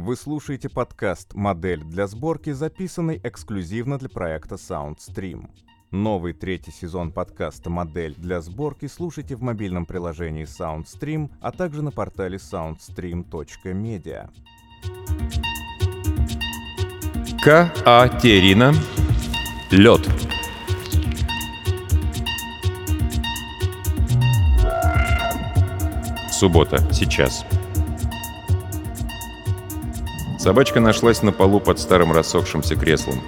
Вы слушаете подкаст «Модель для сборки», записанный эксклюзивно для проекта SoundStream. Новый третий сезон подкаста «Модель для сборки» слушайте в мобильном приложении SoundStream, а также на портале soundstream.media. Катерина. Лед. Суббота. Сейчас. Собачка нашлась на полу под старым рассохшимся креслом.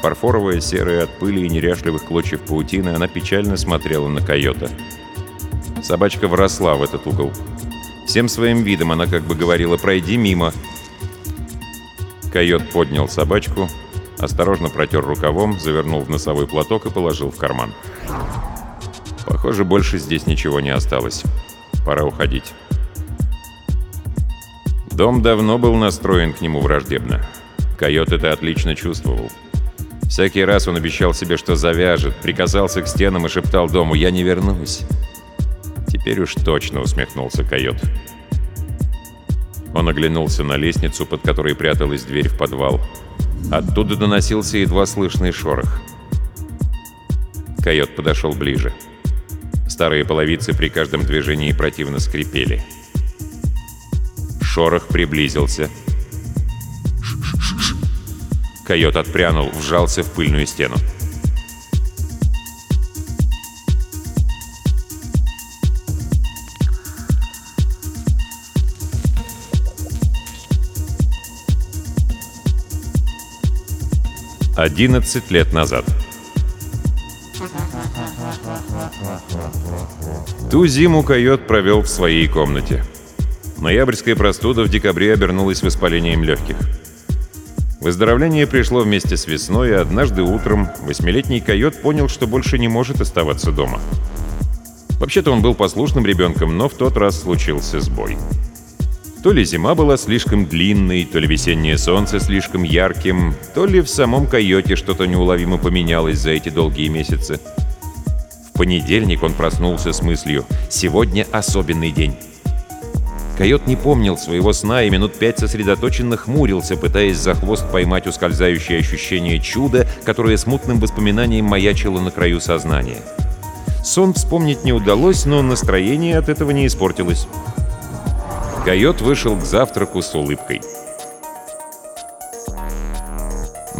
Фарфоровая, серая от пыли и неряшливых клочьев паутины, она печально смотрела на койота. Собачка вросла в этот угол. Всем своим видом она как бы говорила «пройди мимо». Койот поднял собачку, осторожно протер рукавом, завернул в носовой платок и положил в карман. Похоже, больше здесь ничего не осталось. Пора уходить. Дом давно был настроен к нему враждебно. Койот это отлично чувствовал. Всякий раз он обещал себе, что завяжет, приказался к стенам и шептал дому «Я не вернусь». Теперь уж точно усмехнулся койот. Он оглянулся на лестницу, под которой пряталась дверь в подвал. Оттуда доносился едва слышный шорох. Койот подошел ближе. Старые половицы при каждом движении противно скрипели. Шорох приблизился. Койот отпрянул, вжался в пыльную стену. Одиннадцать лет назад. Ту зиму койот провел в своей комнате. Ноябрьская простуда в декабре обернулась воспалением легких. Выздоровление пришло вместе с весной, и однажды утром восьмилетний койот понял, что больше не может оставаться дома. Вообще-то он был послушным ребенком, но в тот раз случился сбой. То ли зима была слишком длинной, то ли весеннее солнце слишком ярким, то ли в самом койоте что-то неуловимо поменялось за эти долгие месяцы. В понедельник он проснулся с мыслью «Сегодня особенный день». Койот не помнил своего сна и минут пять сосредоточенно хмурился, пытаясь за хвост поймать ускользающее ощущение чуда, которое смутным воспоминанием маячило на краю сознания. Сон вспомнить не удалось, но настроение от этого не испортилось. Койот вышел к завтраку с улыбкой.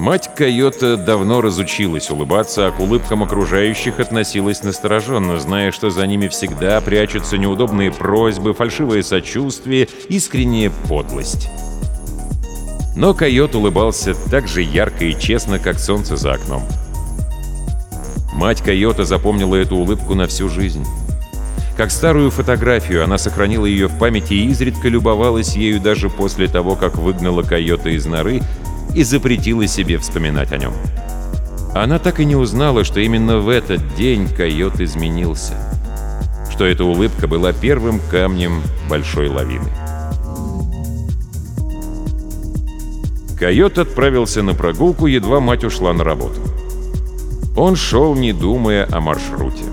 Мать койота давно разучилась улыбаться, а к улыбкам окружающих относилась настороженно, зная, что за ними всегда прячутся неудобные просьбы, фальшивое сочувствие, искренняя подлость. Но койот улыбался так же ярко и честно, как солнце за окном. Мать койота запомнила эту улыбку на всю жизнь. Как старую фотографию, она сохранила ее в памяти и изредка любовалась ею даже после того, как выгнала койота из норы и запретила себе вспоминать о нем. Она так и не узнала, что именно в этот день койот изменился. Что эта улыбка была первым камнем большой лавины. Койот отправился на прогулку, едва мать ушла на работу. Он шел, не думая о маршруте.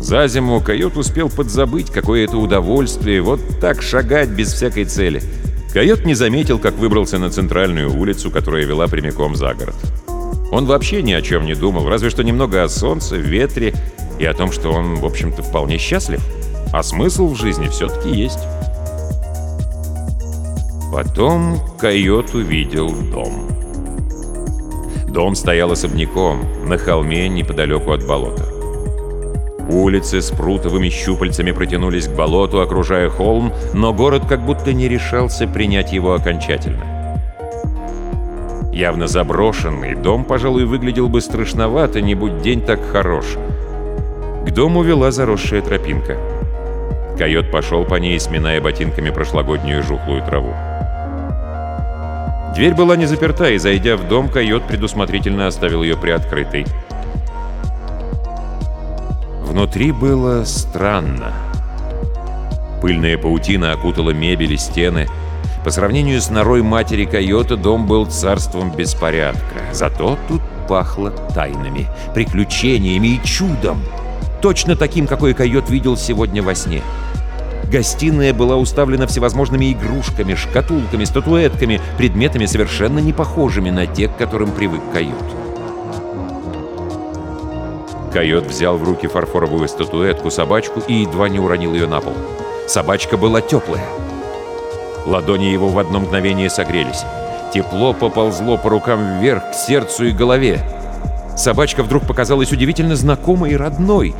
За зиму койот успел подзабыть, какое это удовольствие вот так шагать без всякой цели — Койот не заметил, как выбрался на центральную улицу, которая вела прямиком за город. Он вообще ни о чем не думал, разве что немного о солнце, ветре и о том, что он, в общем-то, вполне счастлив. А смысл в жизни все-таки есть. Потом койот увидел дом. Дом стоял особняком, на холме неподалеку от болота. Улицы с прутовыми щупальцами протянулись к болоту, окружая холм, но город как будто не решался принять его окончательно. Явно заброшенный, дом, пожалуй, выглядел бы страшновато, не будь день так хорош. К дому вела заросшая тропинка. Койот пошел по ней, сминая ботинками прошлогоднюю жухлую траву. Дверь была не заперта, и, зайдя в дом, койот предусмотрительно оставил ее приоткрытой. Внутри было странно. Пыльная паутина окутала мебель и стены. По сравнению с норой матери койота дом был царством беспорядка. Зато тут пахло тайнами, приключениями и чудом. Точно таким, какой койот видел сегодня во сне. Гостиная была уставлена всевозможными игрушками, шкатулками, статуэтками, предметами, совершенно не похожими на те, к которым привык койот. Койот взял в руки фарфоровую статуэтку, собачку и едва не уронил ее на пол. Собачка была теплая. Ладони его в одно мгновение согрелись. Тепло поползло по рукам вверх, к сердцу и голове. Собачка вдруг показалась удивительно знакомой и родной.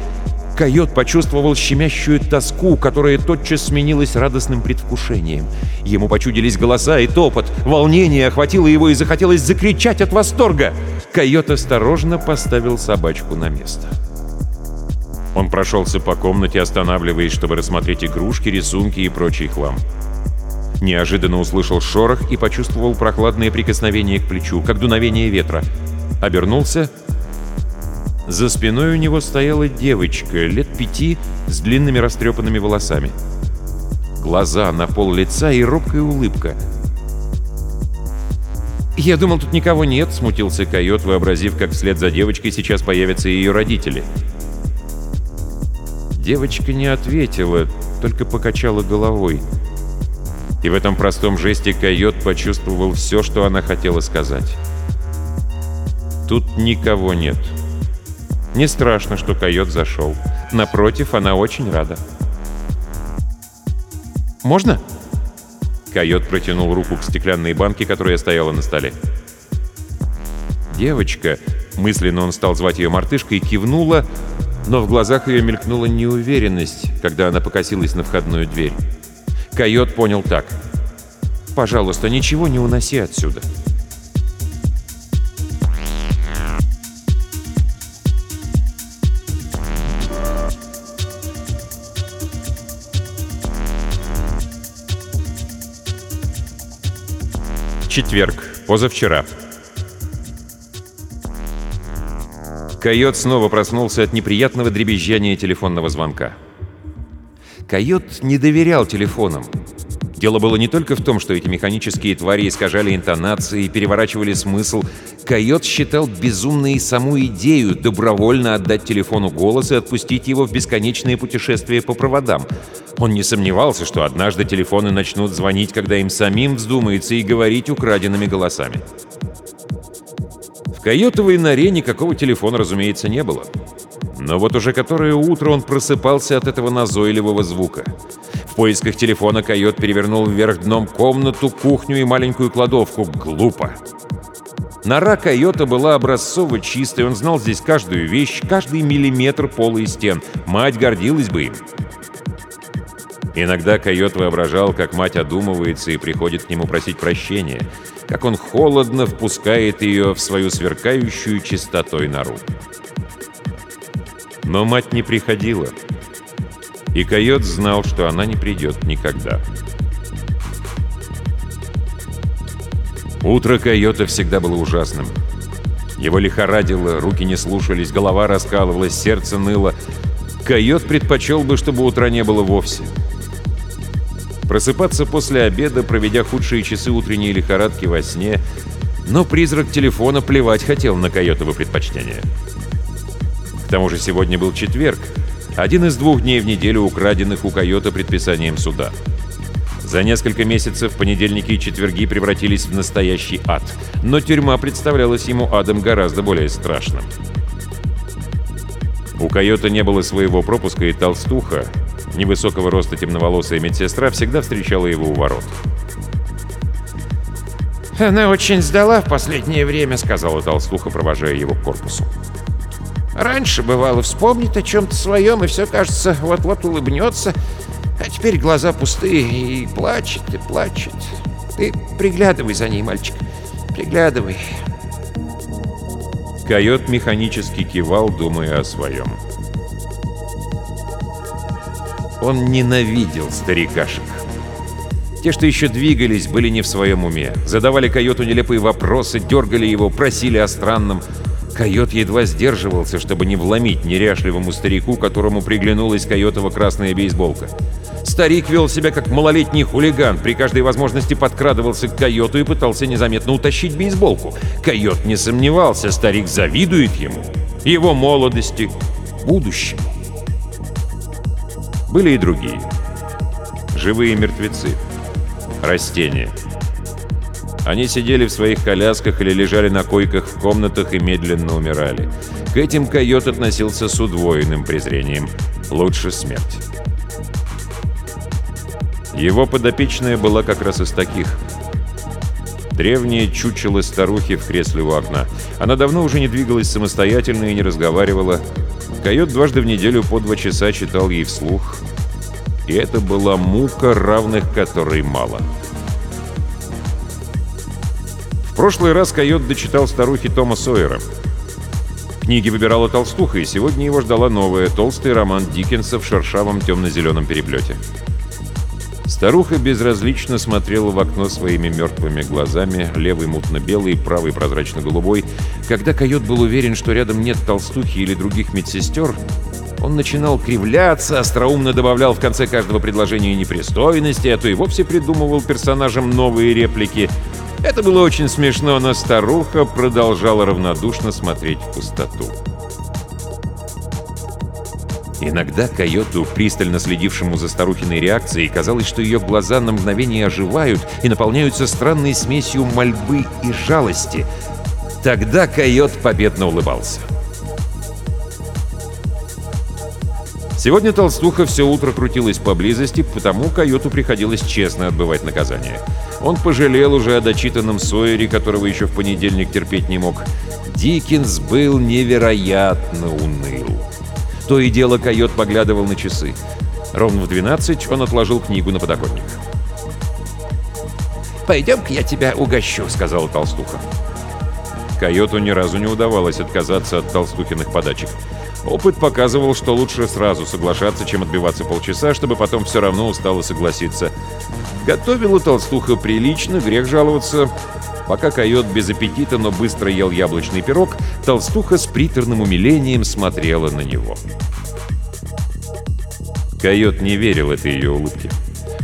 Койот почувствовал щемящую тоску, которая тотчас сменилась радостным предвкушением. Ему почудились голоса и топот. Волнение охватило его и захотелось закричать от восторга. Койот осторожно поставил собачку на место. Он прошелся по комнате, останавливаясь, чтобы рассмотреть игрушки, рисунки и прочий хлам. Неожиданно услышал шорох и почувствовал прохладное прикосновение к плечу, как дуновение ветра. Обернулся. За спиной у него стояла девочка, лет пяти, с длинными растрепанными волосами. Глаза на пол лица и робкая улыбка — «Я думал, тут никого нет», — смутился койот, вообразив, как вслед за девочкой сейчас появятся ее родители. Девочка не ответила, только покачала головой. И в этом простом жесте койот почувствовал все, что она хотела сказать. Тут никого нет. Не страшно, что койот зашел. Напротив, она очень рада. «Можно?» Койот протянул руку к стеклянной банке, которая стояла на столе. Девочка, мысленно он стал звать ее мартышкой, кивнула, но в глазах ее мелькнула неуверенность, когда она покосилась на входную дверь. Койот понял так. «Пожалуйста, ничего не уноси отсюда». Четверг. Позавчера. Койот снова проснулся от неприятного дребезжания телефонного звонка. Койот не доверял телефонам. Дело было не только в том, что эти механические твари искажали интонации и переворачивали смысл. Койот считал безумной саму идею добровольно отдать телефону голос и отпустить его в бесконечные путешествия по проводам. Он не сомневался, что однажды телефоны начнут звонить, когда им самим вздумается, и говорить украденными голосами. В койотовой норе никакого телефона, разумеется, не было. Но вот уже которое утро он просыпался от этого назойливого звука. Поисках телефона койот перевернул вверх дном комнату, кухню и маленькую кладовку. Глупо. Нора койота была образцово чистой, он знал здесь каждую вещь, каждый миллиметр пола и стен. Мать гордилась бы им. Иногда койот воображал, как мать одумывается и приходит к нему просить прощения, как он холодно впускает ее в свою сверкающую чистотой нору. Но мать не приходила. И койот знал, что она не придет никогда. Утро койота всегда было ужасным. Его лихорадило, руки не слушались, голова раскалывалась, сердце ныло. Койот предпочел бы, чтобы утра не было вовсе. Просыпаться после обеда, проведя худшие часы утренней лихорадки во сне, но призрак телефона плевать хотел на койотово предпочтение. К тому же сегодня был четверг, один из двух дней в неделю, украденных у койота предписанием суда. За несколько месяцев понедельники и четверги превратились в настоящий ад, но тюрьма представлялась ему адом гораздо более страшным. У койота не было своего пропуска, и толстуха, невысокого роста темноволосая медсестра, всегда встречала его у ворот. «Она очень сдала в последнее время», — сказала толстуха, провожая его к корпусу. Раньше, бывало, вспомнит о чем-то своем, и все, кажется, вот-вот улыбнется. А теперь глаза пустые, и плачет, и плачет. Ты приглядывай за ней, мальчик, приглядывай. Койот механически кивал, думая о своем. Он ненавидел старикашек. Те, что еще двигались, были не в своем уме. Задавали койоту нелепые вопросы, дергали его, просили о странном. Койот едва сдерживался, чтобы не вломить неряшливому старику, которому приглянулась койотова красная бейсболка. Старик вел себя как малолетний хулиган, при каждой возможности подкрадывался к койоту и пытался незаметно утащить бейсболку. Койот не сомневался, старик завидует ему, его молодости, будущему. Были и другие. живые мертвецы. Растения. Они сидели в своих колясках или лежали на койках в комнатах и медленно умирали. К этим койот относился с удвоенным презрением. Лучше смерть. Его подопечная была как раз из таких. Древняя чучело старухи в кресле у окна. Она давно уже не двигалась самостоятельно и не разговаривала. Койот дважды в неделю по два часа читал ей вслух. И это была мука, равных которой мало. В прошлый раз койот дочитал старухе Тома Сойера. Книги выбирала толстуха, и сегодня его ждала новая, толстый роман Диккенса в шершавом темно-зеленом переплете. Старуха безразлично смотрела в окно своими мертвыми глазами, левый мутно-белый, правый прозрачно-голубой. Когда койот был уверен, что рядом нет толстухи или других медсестер, он начинал кривляться, остроумно добавлял в конце каждого предложения непристойности, а то и вовсе придумывал персонажам новые реплики — это было очень смешно, но старуха продолжала равнодушно смотреть в пустоту. Иногда койоту, пристально следившему за старухиной реакцией, казалось, что ее глаза на мгновение оживают и наполняются странной смесью мольбы и жалости. Тогда койот победно улыбался. Сегодня толстуха все утро крутилась поблизости, потому койоту приходилось честно отбывать наказание. Он пожалел уже о дочитанном Сойере, которого еще в понедельник терпеть не мог. Диккенс был невероятно уныл. То и дело койот поглядывал на часы. Ровно в 12 он отложил книгу на подоконник. «Пойдем-ка я тебя угощу», — сказала толстуха. Койоту ни разу не удавалось отказаться от толстухиных подачек. Опыт показывал, что лучше сразу соглашаться, чем отбиваться полчаса, чтобы потом все равно устало согласиться. Готовила толстуха прилично, грех жаловаться. Пока койот без аппетита, но быстро ел яблочный пирог, толстуха с приторным умилением смотрела на него. Койот не верил этой ее улыбке.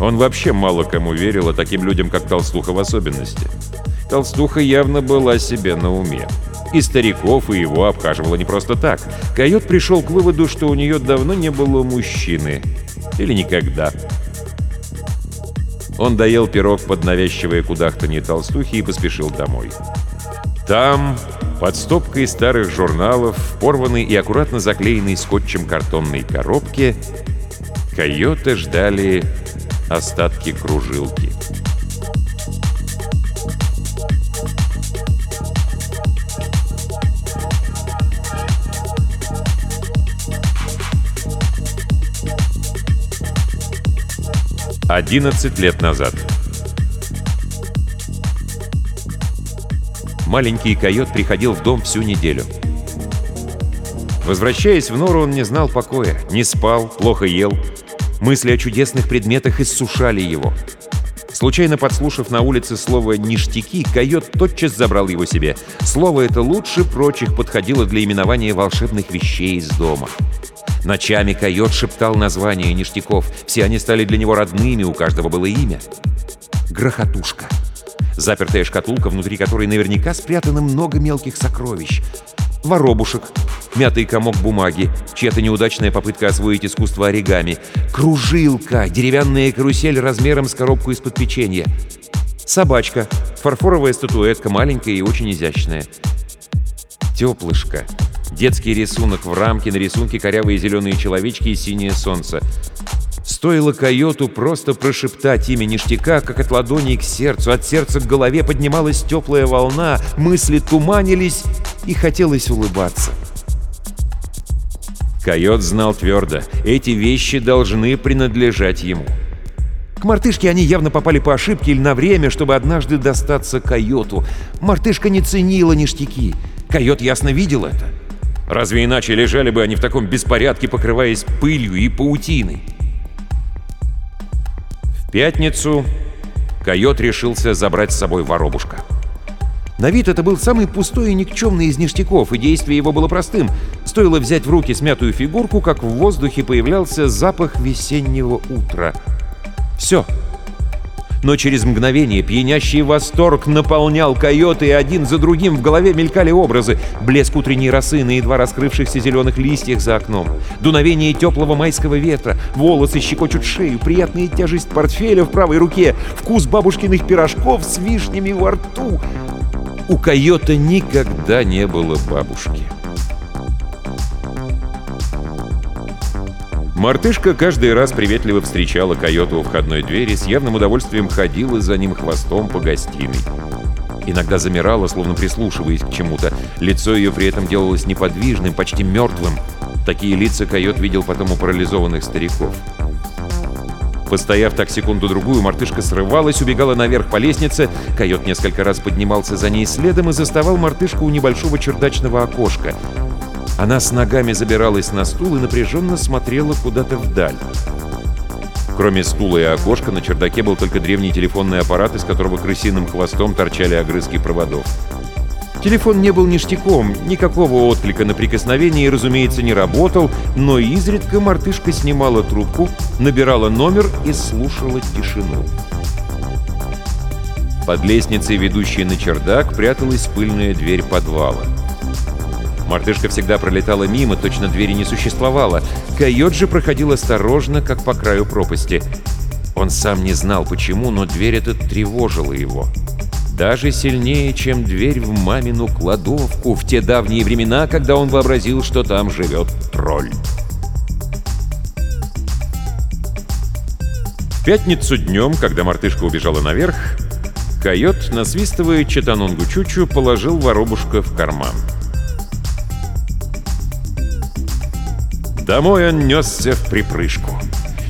Он вообще мало кому верил, а таким людям, как толстуха в особенности. Толстуха явно была себе на уме. И стариков, и его обхаживала не просто так. Койот пришел к выводу, что у нее давно не было мужчины. Или никогда. Он доел пирог под навязчивое кудахтанье толстухи и поспешил домой. Там, под стопкой старых журналов, порванной и аккуратно заклеенной скотчем картонной коробке, койоты ждали остатки кружилки. 11 лет назад. Маленький койот приходил в дом всю неделю. Возвращаясь в нору, он не знал покоя, не спал, плохо ел. Мысли о чудесных предметах иссушали его. Случайно подслушав на улице слово «ништяки», койот тотчас забрал его себе. Слово это лучше прочих подходило для именования волшебных вещей из дома. Ночами койот шептал названия ништяков. Все они стали для него родными, у каждого было имя. Грохотушка. Запертая шкатулка, внутри которой наверняка спрятано много мелких сокровищ. Воробушек. Мятый комок бумаги. Чья-то неудачная попытка освоить искусство оригами. Кружилка. Деревянная карусель размером с коробку из-под печенья. Собачка. Фарфоровая статуэтка, маленькая и очень изящная. Теплышко. Детский рисунок в рамке, на рисунке корявые зеленые человечки и синее солнце. Стоило койоту просто прошептать имя ништяка, как от ладони к сердцу, от сердца к голове поднималась теплая волна, мысли туманились и хотелось улыбаться. Койот знал твердо, эти вещи должны принадлежать ему. К мартышке они явно попали по ошибке или на время, чтобы однажды достаться койоту. Мартышка не ценила ништяки. Койот ясно видел это. Разве иначе лежали бы они в таком беспорядке, покрываясь пылью и паутиной? В пятницу койот решился забрать с собой воробушка. На вид это был самый пустой и никчемный из ништяков, и действие его было простым. Стоило взять в руки смятую фигурку, как в воздухе появлялся запах весеннего утра. Все. Но через мгновение пьянящий восторг наполнял койоты, и один за другим в голове мелькали образы. Блеск утренней росы на едва раскрывшихся зеленых листьях за окном, дуновение теплого майского ветра, волосы щекочут шею, приятная тяжесть портфеля в правой руке, вкус бабушкиных пирожков с вишнями во рту. У койота никогда не было бабушки. Мартышка каждый раз приветливо встречала койоту у входной двери, с явным удовольствием ходила за ним хвостом по гостиной. Иногда замирала, словно прислушиваясь к чему-то. Лицо ее при этом делалось неподвижным, почти мертвым. Такие лица койот видел потом у парализованных стариков. Постояв так секунду-другую, мартышка срывалась, убегала наверх по лестнице. Койот несколько раз поднимался за ней следом и заставал мартышку у небольшого чердачного окошка. Она с ногами забиралась на стул и напряженно смотрела куда-то вдаль. Кроме стула и окошка, на чердаке был только древний телефонный аппарат, из которого крысиным хвостом торчали огрызки проводов. Телефон не был ништяком, никакого отклика на прикосновение, разумеется, не работал, но изредка мартышка снимала трубку, набирала номер и слушала тишину. Под лестницей, ведущей на чердак, пряталась пыльная дверь подвала. Мартышка всегда пролетала мимо, точно двери не существовало. Койот же проходил осторожно, как по краю пропасти. Он сам не знал почему, но дверь эта тревожила его. Даже сильнее, чем дверь в мамину кладовку в те давние времена, когда он вообразил, что там живет тролль. В пятницу днем, когда мартышка убежала наверх, койот, насвистывая Читанунгу Чучу, положил воробушка в карман. Домой он несся в припрыжку.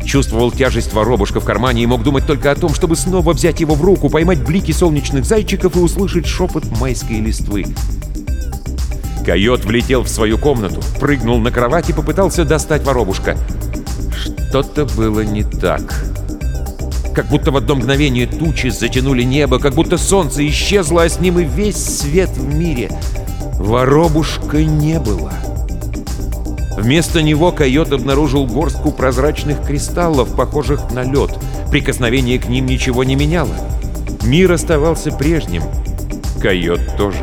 Чувствовал тяжесть воробушка в кармане и мог думать только о том, чтобы снова взять его в руку, поймать блики солнечных зайчиков и услышать шепот майской листвы. Койот влетел в свою комнату, прыгнул на кровать и попытался достать воробушка. Что-то было не так. Как будто в одно мгновение тучи затянули небо, как будто солнце исчезло, а с ним и весь свет в мире. Воробушка не было. — Вместо него койот обнаружил горстку прозрачных кристаллов, похожих на лед. Прикосновение к ним ничего не меняло. Мир оставался прежним. Койот тоже.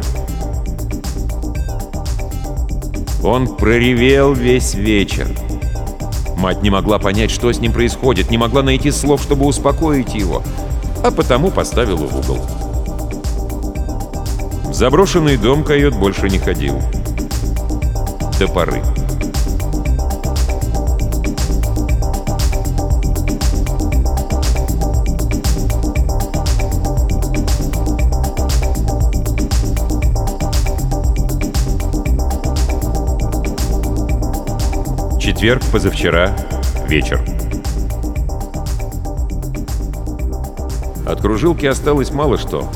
Он проревел весь вечер. Мать не могла понять, что с ним происходит, не могла найти слов, чтобы успокоить его, а потому поставила в угол. В заброшенный дом койот больше не ходил. До поры. Четверг, позавчера, вечер. От кружилки осталось мало что.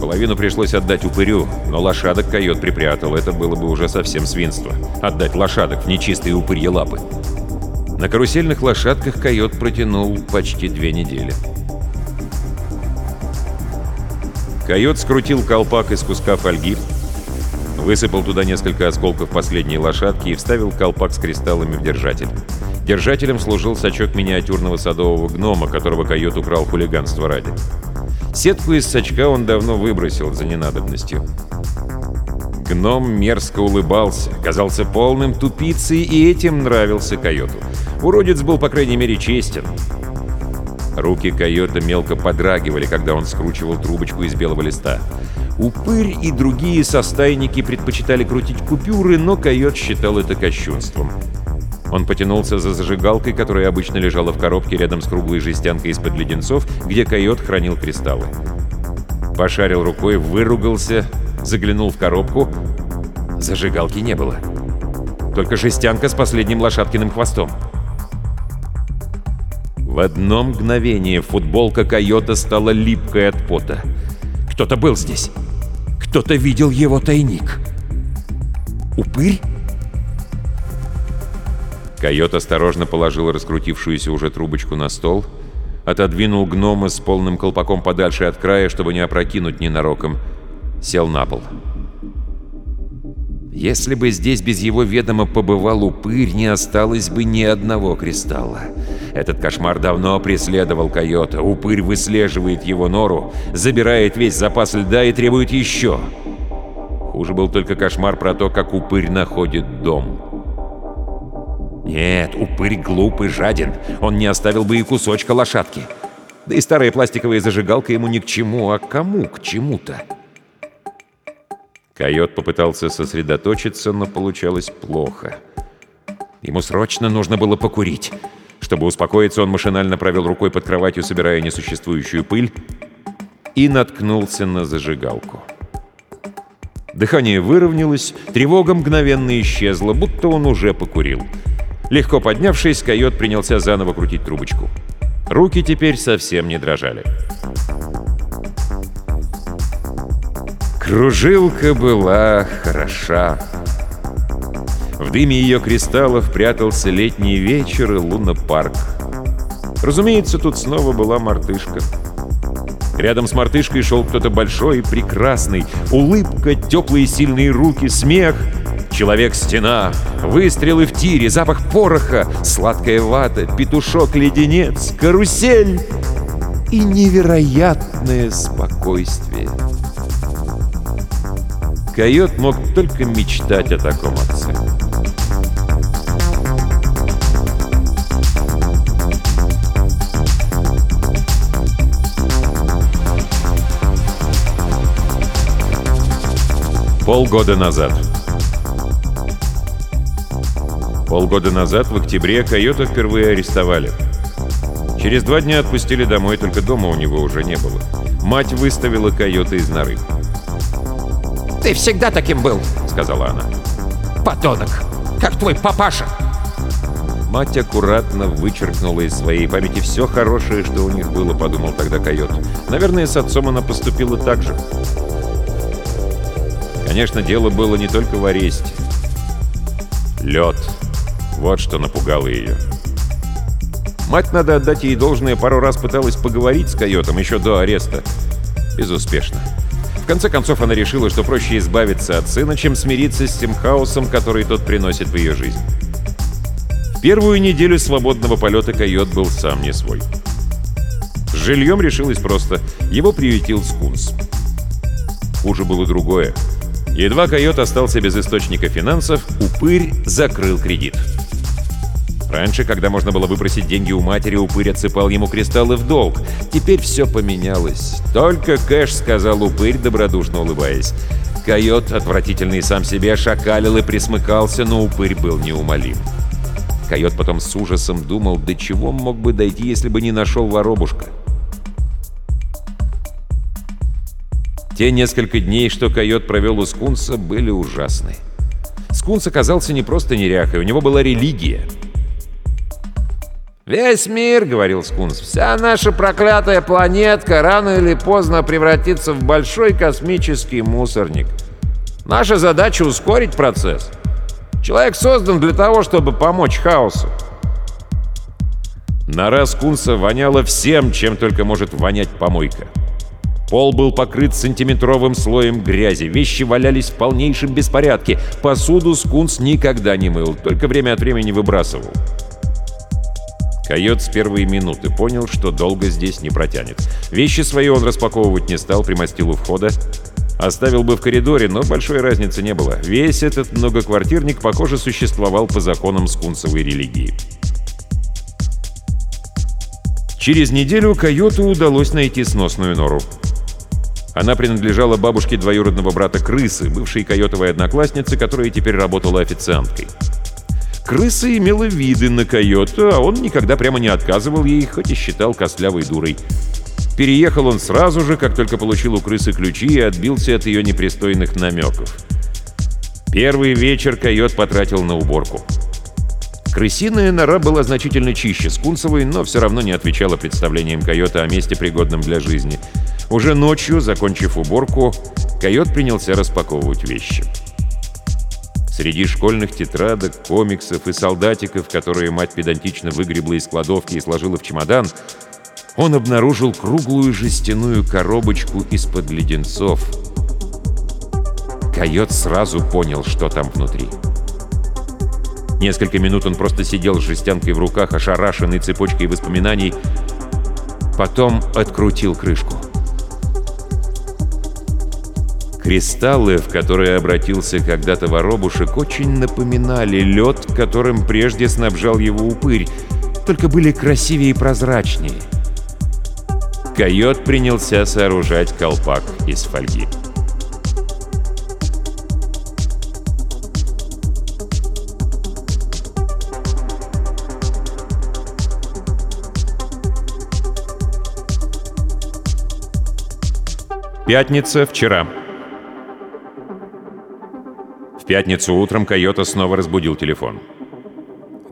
Половину пришлось отдать упырю, но лошадок койот припрятал. Это было бы уже совсем свинство. Отдать лошадок в нечистые упырье лапы. На карусельных лошадках койот протянул почти две недели. Койот скрутил колпак из куска фольги, Высыпал туда несколько осколков последней лошадки и вставил колпак с кристаллами в держатель. Держателем служил сачок миниатюрного садового гнома, которого койот украл хулиганство ради. Сетку из сачка он давно выбросил за ненадобностью. Гном мерзко улыбался, казался полным тупицей, и этим нравился койоту. Уродец был, по крайней мере, честен. Руки койота мелко подрагивали, когда он скручивал трубочку из белого листа. Упырь и другие состайники предпочитали крутить купюры, но койот считал это кощунством. Он потянулся за зажигалкой, которая обычно лежала в коробке рядом с круглой жестянкой из-под леденцов, где койот хранил кристаллы. Пошарил рукой, выругался, заглянул в коробку. Зажигалки не было. Только жестянка с последним лошадкиным хвостом. В одно мгновение футболка койота стала липкой от пота. Кто-то был здесь. Кто-то видел его тайник. Упырь? Койот осторожно положил раскрутившуюся уже трубочку на стол, отодвинул гнома с полным колпаком подальше от края, чтобы не опрокинуть ненароком, сел на пол. Если бы здесь без его ведома побывал упырь, не осталось бы ни одного кристалла. Этот кошмар давно преследовал койота. Упырь выслеживает его нору, забирает весь запас льда и требует еще. Хуже был только кошмар про то, как упырь находит дом. Нет, упырь глупый, жаден. Он не оставил бы и кусочка лошадки. Да и старая пластиковая зажигалка ему ни к чему, а кому к чему-то. Койот попытался сосредоточиться, но получалось плохо. Ему срочно нужно было покурить. Чтобы успокоиться, он машинально провел рукой под кроватью, собирая несуществующую пыль, и наткнулся на зажигалку. Дыхание выровнялось, тревога мгновенно исчезла, будто он уже покурил. Легко поднявшись, койот принялся заново крутить трубочку. Руки теперь совсем не дрожали. Кружилка была хороша. В дыме ее кристаллов прятался летний вечер и лунопарк. Разумеется, тут снова была мартышка. Рядом с мартышкой шел кто-то большой и прекрасный. Улыбка, теплые сильные руки, смех. Человек-стена, выстрелы в тире, запах пороха, сладкая вата, петушок-леденец, карусель и невероятное спокойствие. Койот мог только мечтать о таком отце. Полгода назад. Полгода назад, в октябре, койота впервые арестовали. Через два дня отпустили домой, только дома у него уже не было. Мать выставила койота из норы. «Ты всегда таким был», — сказала она. «Подонок, как твой папаша». Мать аккуратно вычеркнула из своей памяти все хорошее, что у них было, подумал тогда койот. Наверное, с отцом она поступила так же. Конечно, дело было не только в аресте. Лед. Вот что напугало ее. Мать, надо отдать ей должное, пару раз пыталась поговорить с койотом еще до ареста. Безуспешно. В конце концов, она решила, что проще избавиться от сына, чем смириться с тем хаосом, который тот приносит в ее жизнь. В первую неделю свободного полета койот был сам не свой. С жильем решилось просто. Его приютил скунс. Хуже было другое. Едва койот остался без источника финансов, упырь закрыл кредит. Раньше, когда можно было выпросить деньги у матери, упырь отсыпал ему кристаллы в долг. Теперь все поменялось. Только кэш, сказал упырь, добродушно улыбаясь. Койот, отвратительный сам себе, шакалил и присмыкался, но упырь был неумолим. Койот потом с ужасом думал, до чего мог бы дойти, если бы не нашел воробушка. Те несколько дней, что койот провел у скунса, были ужасны. Скунс оказался не просто неряхой, у него была религия. «Весь мир, — говорил Скунс, — вся наша проклятая планетка рано или поздно превратится в большой космический мусорник. Наша задача — ускорить процесс. Человек создан для того, чтобы помочь хаосу. Нора Скунса воняла всем, чем только может вонять помойка. Пол был покрыт сантиметровым слоем грязи, вещи валялись в полнейшем беспорядке. Посуду скунс никогда не мыл, только время от времени выбрасывал. Койот с первой минуты понял, что долго здесь не протянет. Вещи свои он распаковывать не стал, примостил у входа. Оставил бы в коридоре, но большой разницы не было. Весь этот многоквартирник, похоже, существовал по законам скунсовой религии. Через неделю койоту удалось найти сносную нору. Она принадлежала бабушке двоюродного брата Крысы, бывшей койотовой однокласснице, которая теперь работала официанткой. Крыса имела виды на койота, а он никогда прямо не отказывал ей, хоть и считал костлявой дурой. Переехал он сразу же, как только получил у крысы ключи и отбился от ее непристойных намеков. Первый вечер койот потратил на уборку. Крысиная нора была значительно чище скунсовой, но все равно не отвечала представлениям койота о месте, пригодном для жизни — уже ночью, закончив уборку, койот принялся распаковывать вещи. Среди школьных тетрадок, комиксов и солдатиков, которые мать педантично выгребла из кладовки и сложила в чемодан, он обнаружил круглую жестяную коробочку из-под леденцов. Койот сразу понял, что там внутри. Несколько минут он просто сидел с жестянкой в руках, ошарашенный цепочкой воспоминаний. Потом открутил крышку. Кристаллы, в которые обратился когда-то воробушек, очень напоминали лед, которым прежде снабжал его упырь, только были красивее и прозрачнее. Койот принялся сооружать колпак из фольги. Пятница вчера. В пятницу утром Койота снова разбудил телефон.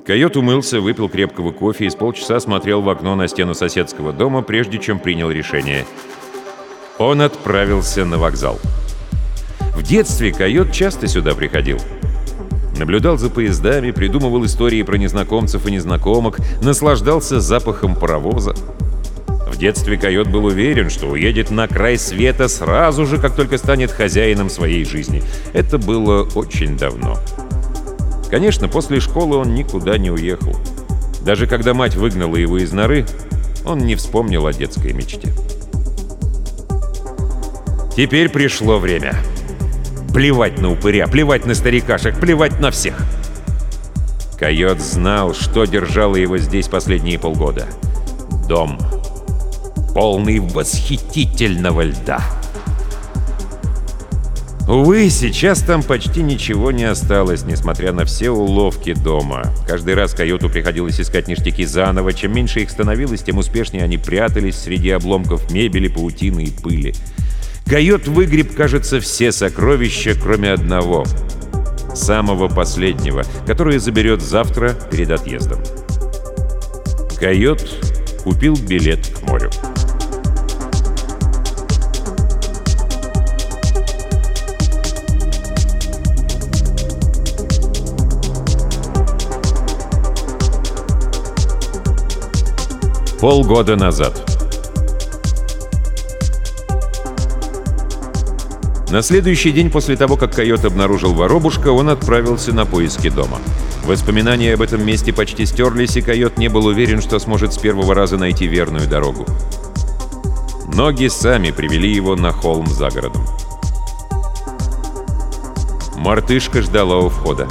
Койот умылся, выпил крепкого кофе и с полчаса смотрел в окно на стену соседского дома, прежде чем принял решение. Он отправился на вокзал. В детстве Койот часто сюда приходил. Наблюдал за поездами, придумывал истории про незнакомцев и незнакомок, наслаждался запахом паровоза. В детстве койот был уверен, что уедет на край света сразу же, как только станет хозяином своей жизни. Это было очень давно. Конечно, после школы он никуда не уехал. Даже когда мать выгнала его из норы, он не вспомнил о детской мечте. Теперь пришло время. Плевать на упыря, плевать на старикашек, плевать на всех. Койот знал, что держало его здесь последние полгода. Дом. Дом полный восхитительного льда. Увы, сейчас там почти ничего не осталось, несмотря на все уловки дома. Каждый раз койоту приходилось искать ништяки заново. Чем меньше их становилось, тем успешнее они прятались среди обломков мебели, паутины и пыли. Койот выгреб, кажется, все сокровища, кроме одного. Самого последнего, которое заберет завтра перед отъездом. Койот купил билет к морю. Полгода назад. На следующий день после того, как койот обнаружил воробушка, он отправился на поиски дома. Воспоминания об этом месте почти стерлись, и койот не был уверен, что сможет с первого раза найти верную дорогу. Ноги сами привели его на холм за городом. Мартышка ждала у входа.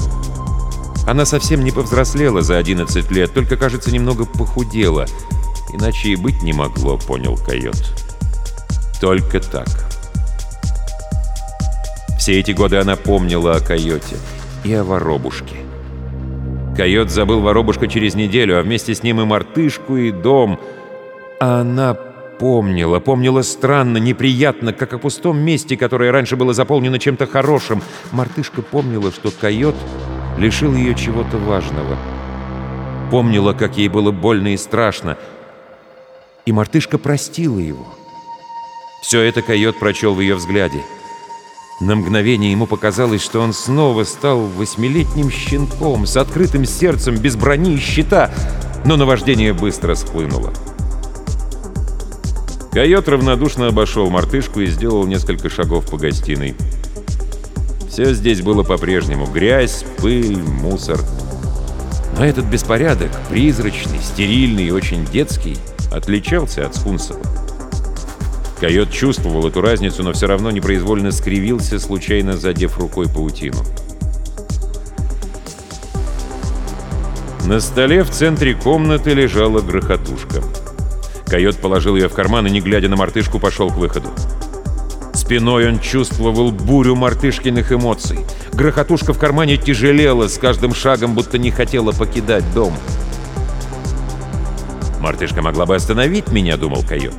Она совсем не повзрослела за 11 лет, только, кажется, немного похудела — Иначе и быть не могло, понял койот. Только так. Все эти годы она помнила о койоте и о воробушке. Койот забыл воробушка через неделю, а вместе с ним и мартышку, и дом. А она помнила, помнила странно, неприятно, как о пустом месте, которое раньше было заполнено чем-то хорошим. Мартышка помнила, что койот лишил ее чего-то важного. Помнила, как ей было больно и страшно — и мартышка простила его. Все это койот прочел в ее взгляде. На мгновение ему показалось, что он снова стал восьмилетним щенком, с открытым сердцем, без брони и щита, но наваждение быстро схлынуло. Койот равнодушно обошел мартышку и сделал несколько шагов по гостиной. Все здесь было по-прежнему. Грязь, пыль, мусор. Но этот беспорядок, призрачный, стерильный и очень детский — отличался от Скунсова. Койот чувствовал эту разницу, но все равно непроизвольно скривился, случайно задев рукой паутину. На столе в центре комнаты лежала грохотушка. Койот положил ее в карман и, не глядя на мартышку, пошел к выходу. Спиной он чувствовал бурю мартышкиных эмоций. Грохотушка в кармане тяжелела с каждым шагом, будто не хотела покидать дом. — Мартышка могла бы остановить меня, думал койот.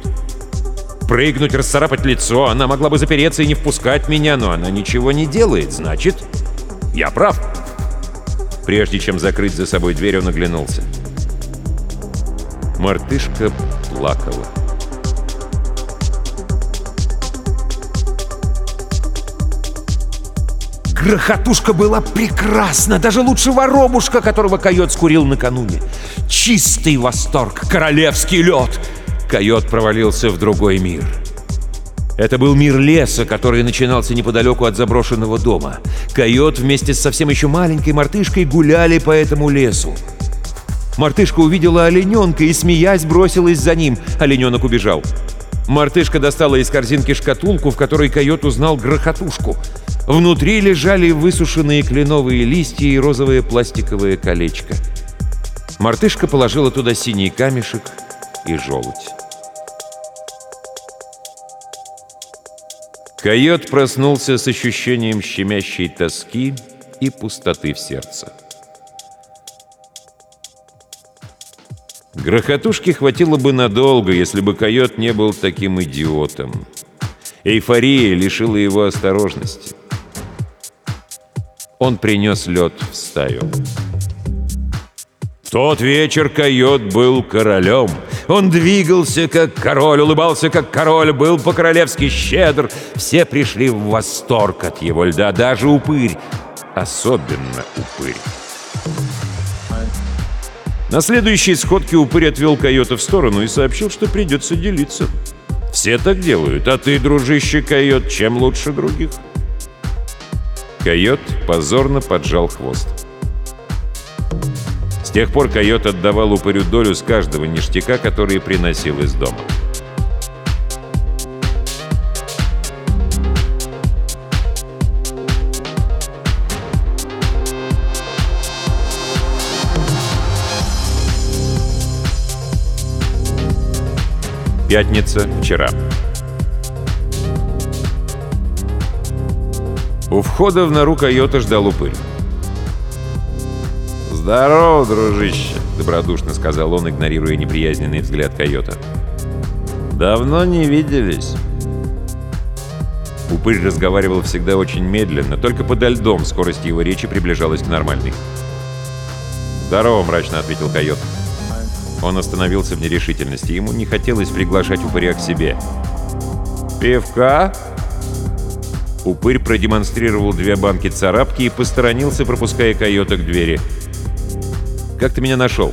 Прыгнуть, расцарапать лицо, она могла бы запереться и не впускать меня, но она ничего не делает, значит, я прав. Прежде чем закрыть за собой дверь, он оглянулся. Мартышка плакала. Грохотушка была прекрасна, даже лучше воробушка, которого койот скурил накануне. Чистый восторг, королевский лед. Койот провалился в другой мир. Это был мир леса, который начинался неподалеку от заброшенного дома. Койот вместе с совсем еще маленькой мартышкой гуляли по этому лесу. Мартышка увидела олененка и, смеясь, бросилась за ним. Олененок убежал. Мартышка достала из корзинки шкатулку, в которой койот узнал грохотушку. Внутри лежали высушенные кленовые листья и розовое пластиковое колечко. Мартышка положила туда синий камешек и желудь. Койот проснулся с ощущением щемящей тоски и пустоты в сердце. Грохотушки хватило бы надолго, если бы койот не был таким идиотом. Эйфория лишила его осторожности. Он принес лед в стаю. Тот вечер койот был королем. Он двигался как король, улыбался как король, был по-королевски щедр. Все пришли в восторг от его льда, даже упырь. Особенно упырь. На следующей сходке упырь отвел койота в сторону и сообщил, что придется делиться. Все так делают, а ты, дружище койот, чем лучше других? Койот позорно поджал хвост. Тех пор койот отдавал упырю долю с каждого ништяка, который приносил из дома. Пятница, вчера. У входа в нору койота ждал упырь. «Здорово, дружище!» — добродушно сказал он, игнорируя неприязненный взгляд койота. «Давно не виделись». Упырь разговаривал всегда очень медленно, только подо льдом скорость его речи приближалась к нормальной. «Здорово!» — мрачно ответил койот. Он остановился в нерешительности. Ему не хотелось приглашать упыря к себе. «Пивка?» Упырь продемонстрировал две банки царапки и посторонился, пропуская койота к двери. «Как ты меня нашел?»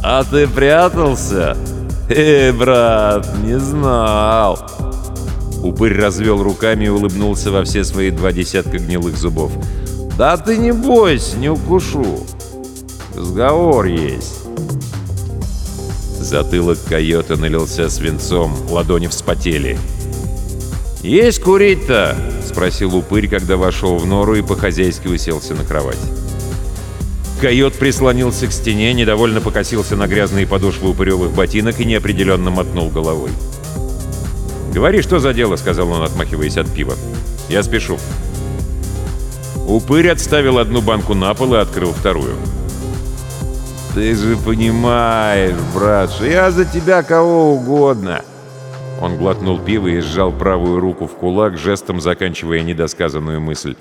«А ты прятался? Эй, брат, не знал!» Упырь развел руками и улыбнулся во все свои два десятка гнилых зубов. «Да ты не бойся, не укушу. Разговор есть». Затылок койота налился свинцом, ладони вспотели. «Есть курить-то?» — спросил упырь, когда вошел в нору и по-хозяйски уселся на кровать. Койот прислонился к стене, недовольно покосился на грязные подошвы упыревых ботинок и неопределенно мотнул головой. «Говори, что за дело?» — сказал он, отмахиваясь от пива. «Я спешу». Упырь отставил одну банку на пол и открыл вторую. «Ты же понимаешь, брат, что я за тебя кого угодно!» Он глотнул пиво и сжал правую руку в кулак, жестом заканчивая недосказанную мысль.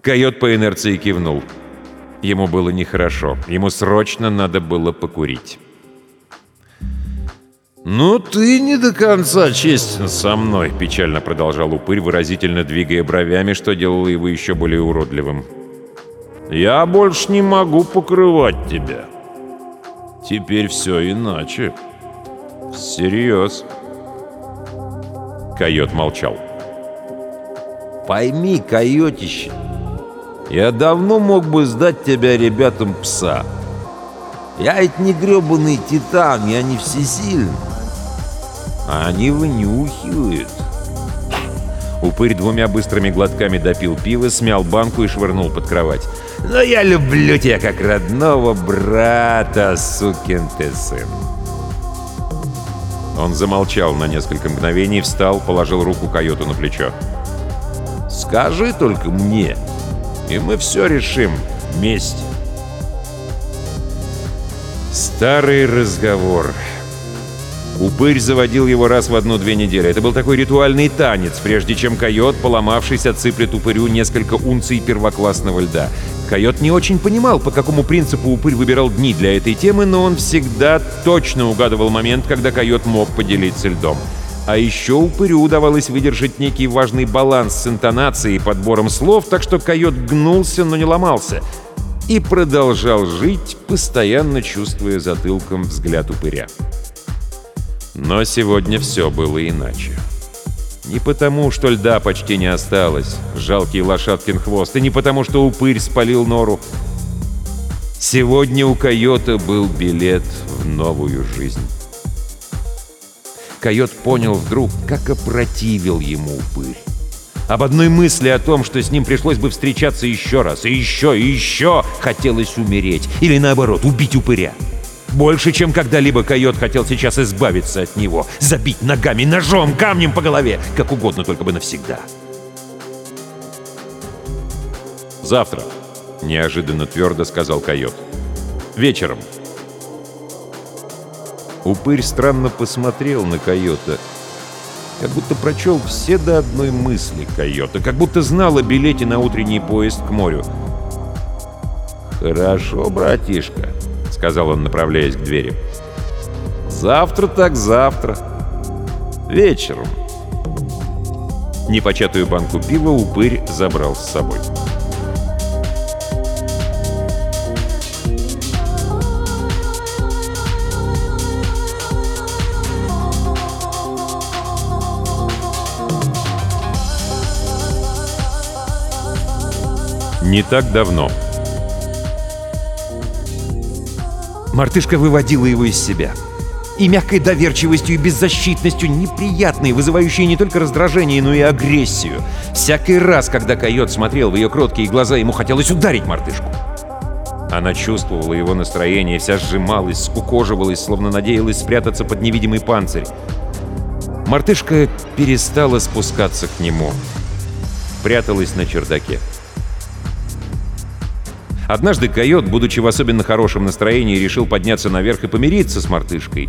Койот по инерции кивнул. Ему было нехорошо. Ему срочно надо было покурить. «Ну ты не до конца честен со мной», — печально продолжал упырь, выразительно двигая бровями, что делало его еще более уродливым. Я больше не могу покрывать тебя. Теперь все иначе. Всерьез. Койот молчал. Пойми, койотище, я давно мог бы сдать тебя ребятам пса. Я ведь не гребаный титан, я не всесильный. А они вынюхивают. Упырь двумя быстрыми глотками допил пиво, смял банку и швырнул под кровать. «Но я люблю тебя как родного брата, сукин ты сын!» Он замолчал на несколько мгновений, встал, положил руку койоту на плечо. «Скажи только мне, и мы все решим вместе». Старый разговор. Упырь заводил его раз в одну-две недели. Это был такой ритуальный танец, прежде чем койот, поломавшись, отсыплет упырю несколько унций первоклассного льда. Койот не очень понимал, по какому принципу упырь выбирал дни для этой темы, но он всегда точно угадывал момент, когда койот мог поделиться льдом. А еще упырю удавалось выдержать некий важный баланс с интонацией и подбором слов, так что койот гнулся, но не ломался. И продолжал жить, постоянно чувствуя затылком взгляд упыря. Но сегодня все было иначе. Не потому, что льда почти не осталось, жалкий лошадкин хвост, и не потому, что упырь спалил нору. Сегодня у койота был билет в новую жизнь. Койот понял вдруг, как опротивил ему упырь. Об одной мысли о том, что с ним пришлось бы встречаться еще раз, и еще, и еще, хотелось умереть. Или наоборот, убить упыря. Больше, чем когда-либо койот хотел сейчас избавиться от него. Забить ногами, ножом, камнем по голове. Как угодно, только бы навсегда. «Завтра», — неожиданно твердо сказал койот. «Вечером». Упырь странно посмотрел на койота, как будто прочел все до одной мысли койота, как будто знал о билете на утренний поезд к морю. «Хорошо, братишка», сказал он, направляясь к двери. «Завтра так завтра. Вечером». Непочатую банку пива упырь забрал с собой. Не так давно. Мартышка выводила его из себя. И мягкой доверчивостью и беззащитностью, неприятной, вызывающей не только раздражение, но и агрессию. Всякий раз, когда койот смотрел в ее кроткие глаза, ему хотелось ударить мартышку. Она чувствовала его настроение, вся сжималась, скукоживалась, словно надеялась спрятаться под невидимый панцирь. Мартышка перестала спускаться к нему. Пряталась на чердаке. Однажды койот, будучи в особенно хорошем настроении, решил подняться наверх и помириться с мартышкой.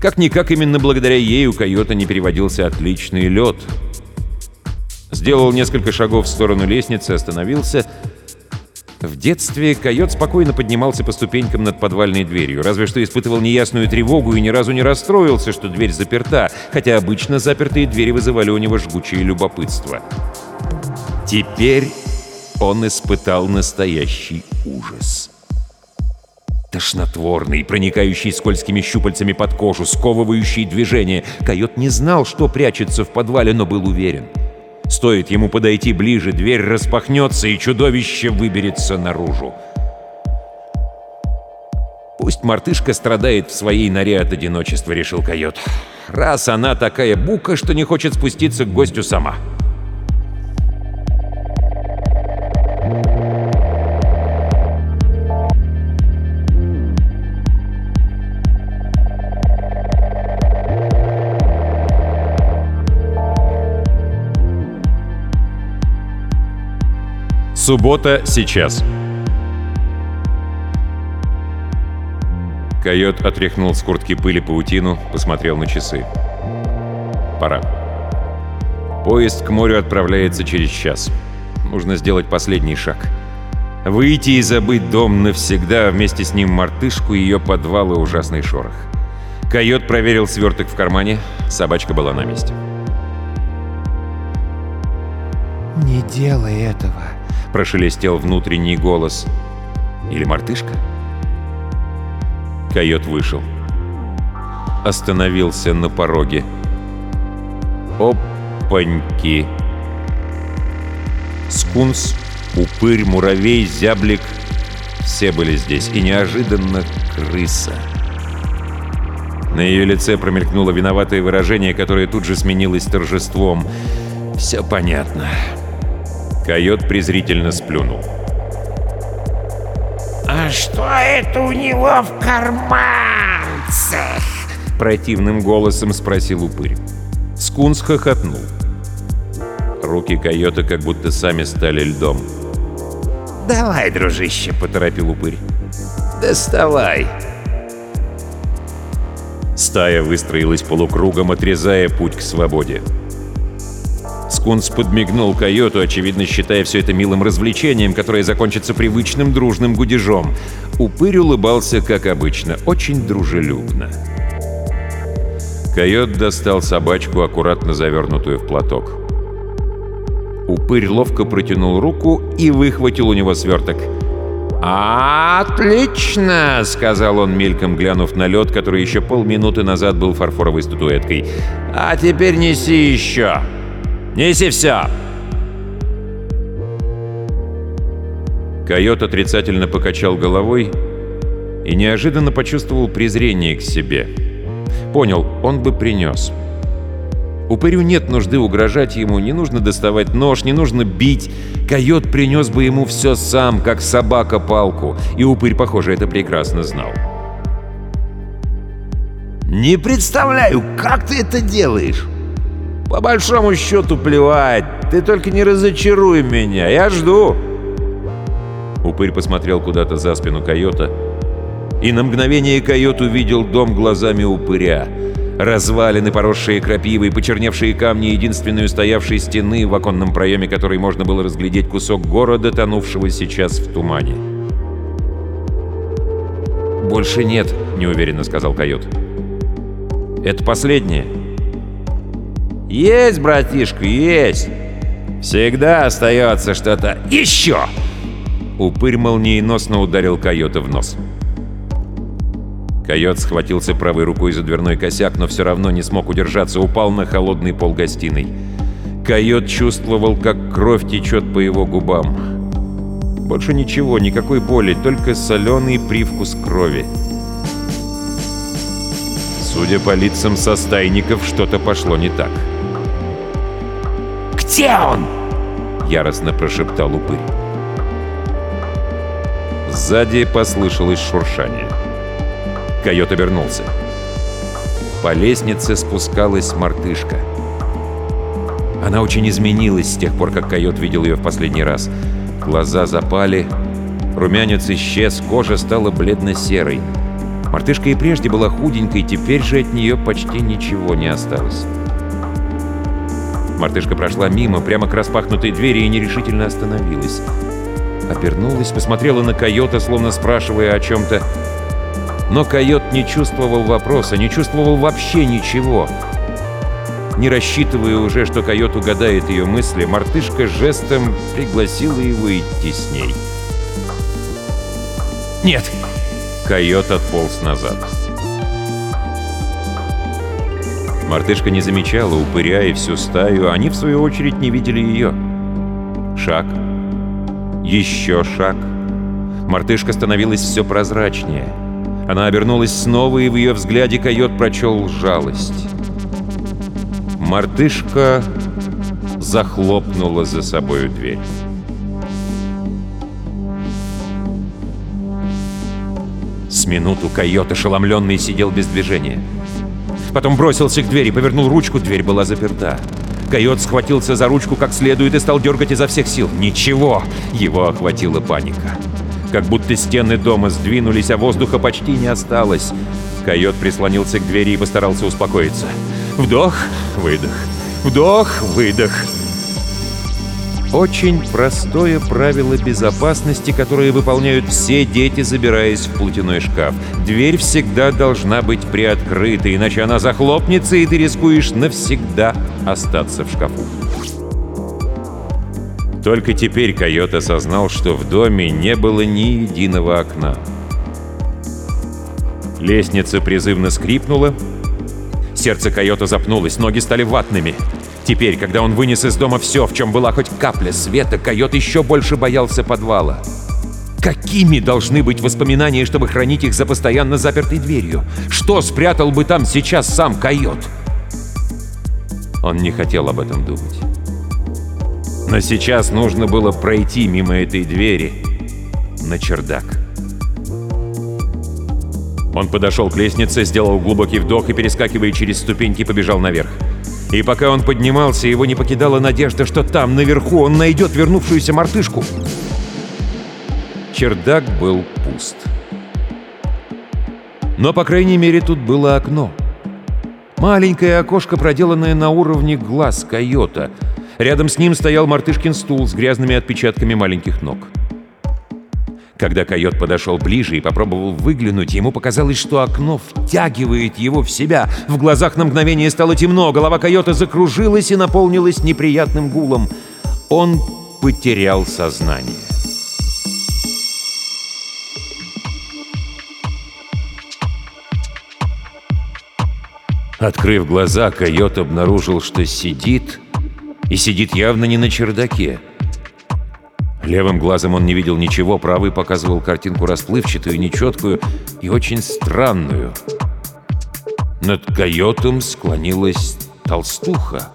Как-никак именно благодаря ей у койота не переводился отличный лед. Сделал несколько шагов в сторону лестницы, остановился. В детстве койот спокойно поднимался по ступенькам над подвальной дверью, разве что испытывал неясную тревогу и ни разу не расстроился, что дверь заперта, хотя обычно запертые двери вызывали у него жгучее любопытство. Теперь он испытал настоящий ужас. Тошнотворный, проникающий скользкими щупальцами под кожу, сковывающий движение. Койот не знал, что прячется в подвале, но был уверен. Стоит ему подойти ближе, дверь распахнется, и чудовище выберется наружу. «Пусть мартышка страдает в своей норе от одиночества», — решил койот. «Раз она такая бука, что не хочет спуститься к гостю сама». Суббота сейчас. Койот отряхнул с куртки пыли паутину, посмотрел на часы. Пора. Поезд к морю отправляется через час. Нужно сделать последний шаг. Выйти и забыть дом навсегда, а вместе с ним мартышку, ее подвал и ужасный шорох. Койот проверил сверток в кармане, собачка была на месте. «Не делай этого», Прошелестел внутренний голос. Или мартышка? Койот вышел. Остановился на пороге. Опаньки! Скунс, упырь, муравей, зяблик — все были здесь. И неожиданно крыса. На ее лице промелькнуло виноватое выражение, которое тут же сменилось торжеством. «Все понятно». Койот презрительно сплюнул. «А что это у него в карманцах?» Противным голосом спросил упырь. Скунс хохотнул. Руки койота как будто сами стали льдом. «Давай, дружище», — поторопил упырь. «Доставай». Стая выстроилась полукругом, отрезая путь к свободе. Скунс подмигнул койоту, очевидно считая все это милым развлечением, которое закончится привычным дружным гудежом. Упырь улыбался, как обычно, очень дружелюбно. Койот достал собачку, аккуратно завернутую в платок. Упырь ловко протянул руку и выхватил у него сверток. «Отлично!» — сказал он, мельком глянув на лед, который еще полминуты назад был фарфоровой статуэткой. «А теперь неси еще!» Неси все!» Койот отрицательно покачал головой и неожиданно почувствовал презрение к себе. Понял, он бы принес. Упырю нет нужды угрожать ему, не нужно доставать нож, не нужно бить. Койот принес бы ему все сам, как собака палку, и упырь, похоже, это прекрасно знал. «Не представляю, как ты это делаешь!» «По большому счету плевать, ты только не разочаруй меня, я жду!» Упырь посмотрел куда-то за спину койота, и на мгновение койот увидел дом глазами упыря. Развалины, поросшие крапивой, почерневшие камни единственной устоявшей стены, в оконном проеме которой можно было разглядеть кусок города, тонувшего сейчас в тумане. «Больше нет», — неуверенно сказал койот. «Это последнее». «Есть, братишка, есть! Всегда остается что-то еще!» Упырь молниеносно ударил койота в нос. Койот схватился правой рукой за дверной косяк, но все равно не смог удержаться, упал на холодный пол гостиной. Койот чувствовал, как кровь течет по его губам. Больше ничего, никакой боли, только соленый привкус крови. Судя по лицам состайников, что-то пошло не так. «Где он?» — яростно прошептал упырь. Сзади послышалось шуршание. Койот обернулся. По лестнице спускалась мартышка. Она очень изменилась с тех пор, как койот видел ее в последний раз. Глаза запали, румянец исчез, кожа стала бледно-серой. Мартышка и прежде была худенькой, теперь же от нее почти ничего не осталось. Мартышка прошла мимо, прямо к распахнутой двери и нерешительно остановилась. Обернулась, посмотрела на койота, словно спрашивая о чем-то. Но койот не чувствовал вопроса, не чувствовал вообще ничего. Не рассчитывая уже, что койот угадает ее мысли, мартышка жестом пригласила его идти с ней. «Нет!» Койот отполз назад. Мартышка не замечала упыря и всю стаю, они, в свою очередь, не видели ее. Шаг. Еще шаг. Мартышка становилась все прозрачнее. Она обернулась снова, и в ее взгляде койот прочел жалость. Мартышка захлопнула за собою дверь. С минуту койот, ошеломленный, сидел без движения. Потом бросился к двери, повернул ручку, дверь была заперта. Койот схватился за ручку как следует и стал дергать изо всех сил. Ничего! Его охватила паника. Как будто стены дома сдвинулись, а воздуха почти не осталось. Койот прислонился к двери и постарался успокоиться. Вдох, выдох. Вдох, выдох. Очень простое правило безопасности, которое выполняют все дети, забираясь в платяной шкаф. Дверь всегда должна быть приоткрыта, иначе она захлопнется, и ты рискуешь навсегда остаться в шкафу. Только теперь койот осознал, что в доме не было ни единого окна. Лестница призывно скрипнула. Сердце койота запнулось, ноги стали ватными. Теперь, когда он вынес из дома все, в чем была хоть капля света, койот еще больше боялся подвала. Какими должны быть воспоминания, чтобы хранить их за постоянно запертой дверью? Что спрятал бы там сейчас сам койот? Он не хотел об этом думать. Но сейчас нужно было пройти мимо этой двери на чердак. Он подошел к лестнице, сделал глубокий вдох и, перескакивая через ступеньки, побежал наверх. И пока он поднимался, его не покидала надежда, что там, наверху, он найдет вернувшуюся мартышку. Чердак был пуст. Но, по крайней мере, тут было окно. Маленькое окошко, проделанное на уровне глаз койота. Рядом с ним стоял мартышкин стул с грязными отпечатками маленьких ног. Когда койот подошел ближе и попробовал выглянуть, ему показалось, что окно втягивает его в себя. В глазах на мгновение стало темно, голова койота закружилась и наполнилась неприятным гулом. Он потерял сознание. Открыв глаза, койот обнаружил, что сидит И сидит явно не на чердаке. Левым глазом он не видел ничего, правый показывал картинку расплывчатую, нечеткую и очень странную. Над койотом склонилась толстуха.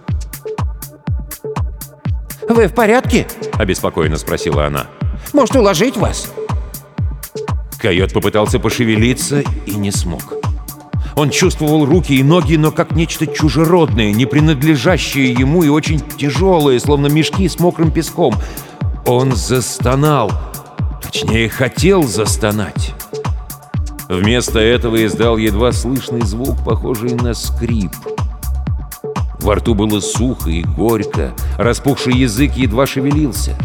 «Вы в порядке?» — обеспокоенно спросила она. «Может, уложить вас?» Койот попытался пошевелиться и не смог. Он чувствовал руки и ноги, но как нечто чужеродное, не принадлежащее ему и очень тяжелое, словно мешки с мокрым песком. Он застонал. Точнее, хотел застонать. Вместо этого издал едва слышный звук, похожий на скрип. Во рту было сухо и горько, распухший язык едва шевелился.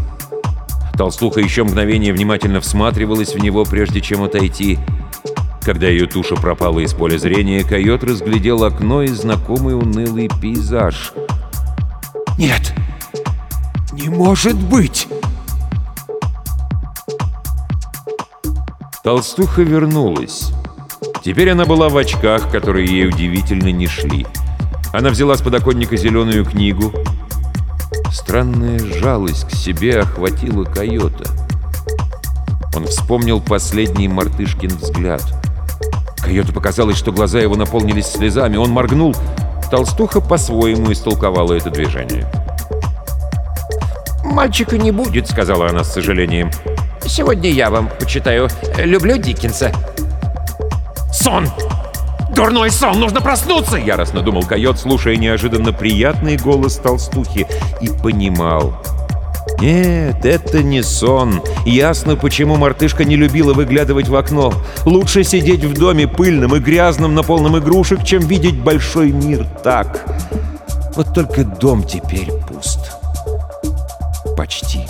Толстуха еще мгновение внимательно всматривалась в него, прежде чем отойти. Когда ее туша пропала из поля зрения, койот разглядел окно и знакомый унылый пейзаж. «Нет! Не может быть!» Толстуха вернулась. Теперь она была в очках, которые ей удивительно не шли. Она взяла с подоконника зеленую книгу. Странная жалость к себе охватила койота. Он вспомнил последний мартышкин взгляд. Койоту показалось, что глаза его наполнились слезами. Он моргнул. Толстуха по-своему истолковала это движение. «Мальчика не будет», — сказала она с сожалением. Сегодня я вам почитаю. Люблю Диккенса». «Сон! Дурной сон! Нужно проснуться!» Яростно думал койот, слушая неожиданно приятный голос толстухи, и понимал. Нет, это не сон. Ясно, почему мартышка не любила выглядывать в окно. Лучше сидеть в доме пыльным и грязным на полном игрушек, чем видеть большой мир так. Вот только дом теперь пуст. Почти.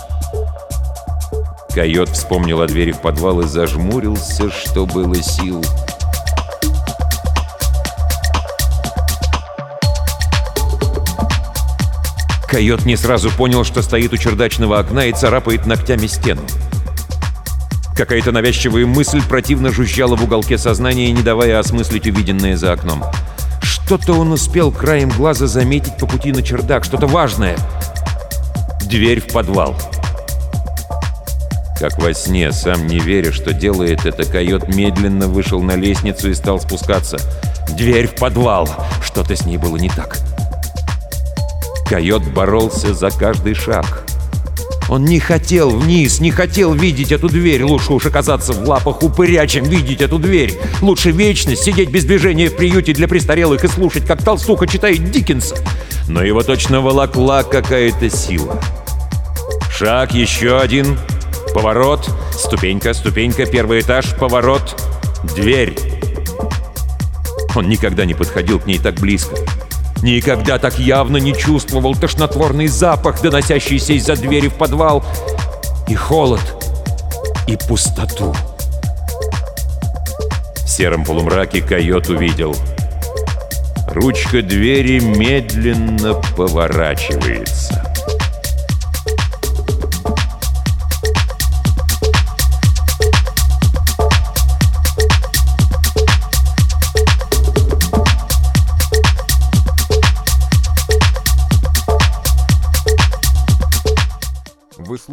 Койот вспомнил о двери в подвал и зажмурился, что было сил. Койот не сразу понял, что стоит у чердачного окна и царапает ногтями стену. Какая-то навязчивая мысль противно жужжала в уголке сознания, не давая осмыслить увиденное за окном. Что-то он успел краем глаза заметить по пути на чердак, что-то важное. Дверь в подвал. Как во сне, сам не веря, что делает это, койот медленно вышел на лестницу и стал спускаться. Дверь в подвал! Что-то с ней было не так. Койот боролся за каждый шаг. Он не хотел вниз, не хотел видеть эту дверь. Лучше уж оказаться в лапах упыря, чем видеть эту дверь. Лучше вечность сидеть без движения в приюте для престарелых и слушать, как толстуха читает Диккенса. Но его точно волокла какая-то сила. Шаг еще один — Поворот, ступенька, ступенька, первый этаж, поворот, дверь. Он никогда не подходил к ней так близко. Никогда так явно не чувствовал тошнотворный запах, доносящийся из-за двери в подвал. И холод, и пустоту. В сером полумраке койот увидел. Ручка двери медленно поворачивается.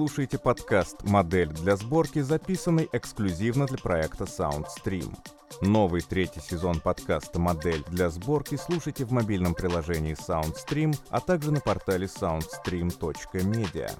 Слушаете подкаст «Модель для сборки», записанный эксклюзивно для проекта SoundStream. Новый третий сезон подкаста «Модель для сборки» слушайте в мобильном приложении SoundStream, а также на портале soundstream.media.